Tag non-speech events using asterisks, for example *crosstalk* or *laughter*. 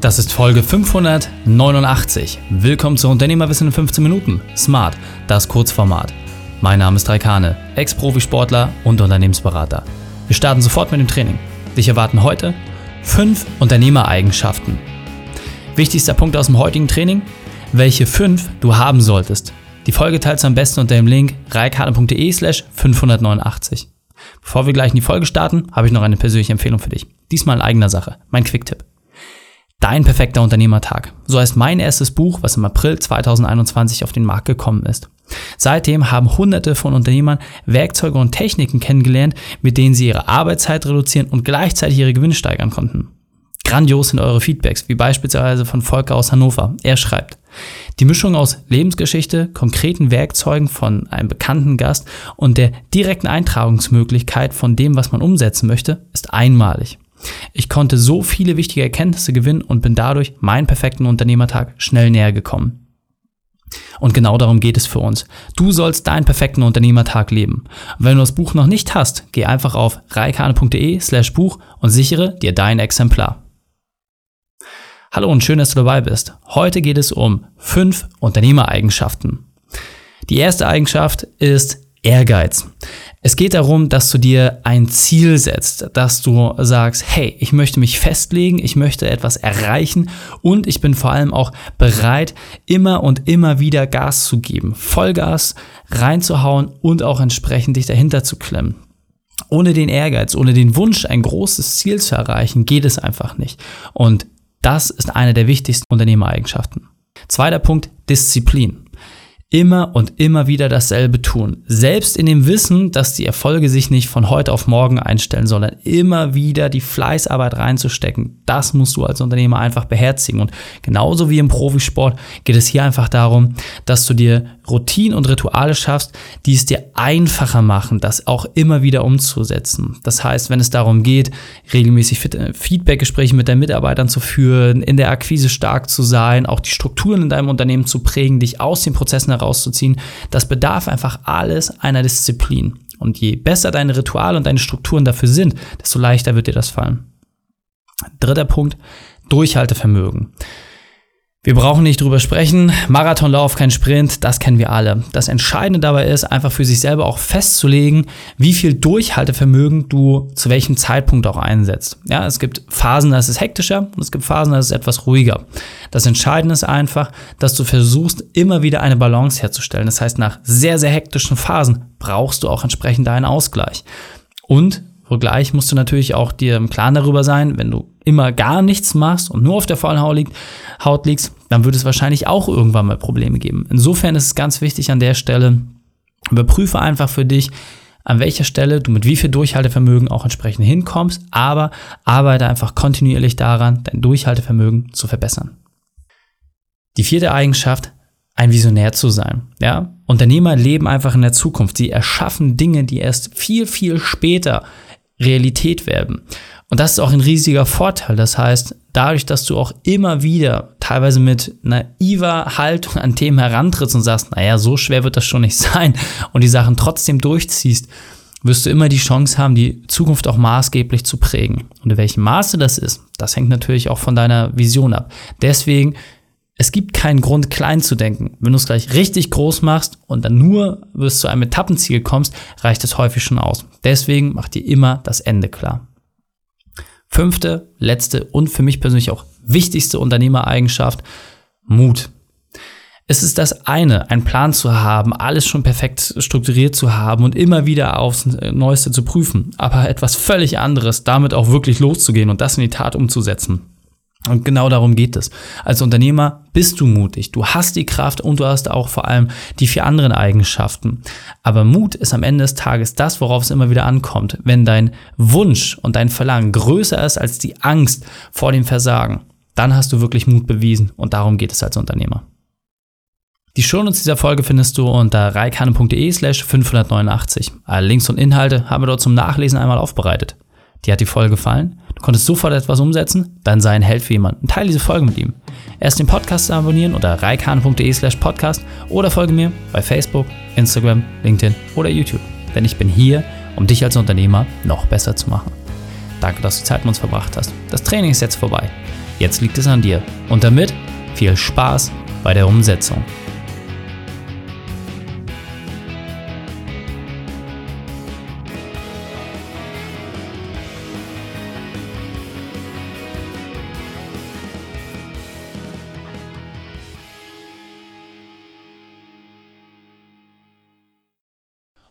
Das ist Folge 589. Willkommen zu Unternehmerwissen in 15 Minuten. Smart, das Kurzformat. Mein Name ist Raikane, Ex-Profisportler und Unternehmensberater. Wir starten sofort mit dem Training. Dich erwarten heute 5 Unternehmereigenschaften. Wichtigster Punkt aus dem heutigen Training, welche 5 du haben solltest. Die Folge teilst du am besten unter dem Link reikane.de slash 589. Bevor wir gleich in die Folge starten, habe ich noch eine persönliche Empfehlung für dich. Diesmal in eigener Sache, mein Quick-Tipp. Dein perfekter Unternehmertag. So heißt mein erstes Buch, was im April 2021 auf den Markt gekommen ist. Seitdem haben hunderte von Unternehmern Werkzeuge und Techniken kennengelernt, mit denen sie ihre Arbeitszeit reduzieren und gleichzeitig ihre Gewinne steigern konnten. Grandios sind eure Feedbacks, wie beispielsweise von Volker aus Hannover. Er schreibt, die Mischung aus Lebensgeschichte, konkreten Werkzeugen von einem bekannten Gast und der direkten Eintragungsmöglichkeit von dem, was man umsetzen möchte, ist einmalig. Ich konnte so viele wichtige Erkenntnisse gewinnen und bin dadurch meinen perfekten Unternehmertag schnell näher gekommen. Und genau darum geht es für uns. Du sollst deinen perfekten Unternehmertag leben. Und wenn du das Buch noch nicht hast, geh einfach auf reikane.de slash Buch und sichere dir dein Exemplar. Hallo und schön, dass du dabei bist. Heute geht es um fünf Unternehmereigenschaften. Die erste Eigenschaft ist Ehrgeiz. Es geht darum, dass du dir ein Ziel setzt, dass du sagst, hey, ich möchte mich festlegen, ich möchte etwas erreichen und ich bin vor allem auch bereit, immer und immer wieder Gas zu geben, Vollgas reinzuhauen und auch entsprechend dich dahinter zu klemmen. Ohne den Ehrgeiz, ohne den Wunsch, ein großes Ziel zu erreichen, geht es einfach nicht. Und das ist eine der wichtigsten Unternehmereigenschaften. Zweiter Punkt, Disziplin immer und immer wieder dasselbe tun. Selbst in dem Wissen, dass die Erfolge sich nicht von heute auf morgen einstellen, sondern immer wieder die Fleißarbeit reinzustecken. Das musst du als Unternehmer einfach beherzigen. Und genauso wie im Profisport geht es hier einfach darum, dass du dir Routinen und Rituale schaffst, die es dir einfacher machen, das auch immer wieder umzusetzen. Das heißt, wenn es darum geht, regelmäßig Feedbackgespräche mit deinen Mitarbeitern zu führen, in der Akquise stark zu sein, auch die Strukturen in deinem Unternehmen zu prägen, dich aus den Prozessen herauszuziehen, das bedarf einfach alles einer Disziplin. Und je besser deine Rituale und deine Strukturen dafür sind, desto leichter wird dir das fallen. Dritter Punkt, Durchhaltevermögen. Wir brauchen nicht drüber sprechen. Marathonlauf, kein Sprint, das kennen wir alle. Das Entscheidende dabei ist, einfach für sich selber auch festzulegen, wie viel Durchhaltevermögen du zu welchem Zeitpunkt auch einsetzt. Ja, es gibt Phasen, da ist es hektischer und es gibt Phasen, da ist es etwas ruhiger. Das Entscheidende ist einfach, dass du versuchst, immer wieder eine Balance herzustellen. Das heißt, nach sehr, sehr hektischen Phasen brauchst du auch entsprechend einen Ausgleich. Und Gleich musst du natürlich auch dir im Klaren darüber sein, wenn du immer gar nichts machst und nur auf der faulen Haut liegst, dann wird es wahrscheinlich auch irgendwann mal Probleme geben. Insofern ist es ganz wichtig an der Stelle, überprüfe einfach für dich, an welcher Stelle du mit wie viel Durchhaltevermögen auch entsprechend hinkommst, aber arbeite einfach kontinuierlich daran, dein Durchhaltevermögen zu verbessern. Die vierte Eigenschaft, ein Visionär zu sein. Ja? Unternehmer leben einfach in der Zukunft. Sie erschaffen Dinge, die erst viel, viel später Realität werden. Und das ist auch ein riesiger Vorteil. Das heißt, dadurch, dass du auch immer wieder teilweise mit naiver Haltung an Themen herantrittst und sagst, naja, so schwer wird das schon nicht *laughs* sein und die Sachen trotzdem durchziehst, wirst du immer die Chance haben, die Zukunft auch maßgeblich zu prägen. Und in welchem Maße das ist, das hängt natürlich auch von deiner Vision ab. Deswegen es gibt keinen Grund, klein zu denken. Wenn du es gleich richtig groß machst und dann nur bis zu einem Etappenziel kommst, reicht es häufig schon aus. Deswegen mach dir immer das Ende klar. Fünfte, letzte und für mich persönlich auch wichtigste Unternehmereigenschaft, Mut. Es ist das eine, einen Plan zu haben, alles schon perfekt strukturiert zu haben und immer wieder aufs Neueste zu prüfen. Aber etwas völlig anderes, damit auch wirklich loszugehen und das in die Tat umzusetzen. Und genau darum geht es. Als Unternehmer bist du mutig, du hast die Kraft und du hast auch vor allem die vier anderen Eigenschaften. Aber Mut ist am Ende des Tages das, worauf es immer wieder ankommt. Wenn dein Wunsch und dein Verlangen größer ist als die Angst vor dem Versagen, dann hast du wirklich Mut bewiesen und darum geht es als Unternehmer. Die Shownotes dieser Folge findest du unter reikane.de slash 589. Alle Links und Inhalte haben wir dort zum Nachlesen einmal aufbereitet. Dir hat die Folge gefallen? Konntest sofort etwas umsetzen? Dann sei ein Held für jemanden. Teile diese Folge mit ihm. Erst den Podcast abonnieren unter reikane.de slash podcast oder folge mir bei Facebook, Instagram, LinkedIn oder YouTube. Denn ich bin hier, um dich als Unternehmer noch besser zu machen. Danke, dass du Zeit mit uns verbracht hast. Das Training ist jetzt vorbei. Jetzt liegt es an dir. Und damit viel Spaß bei der Umsetzung.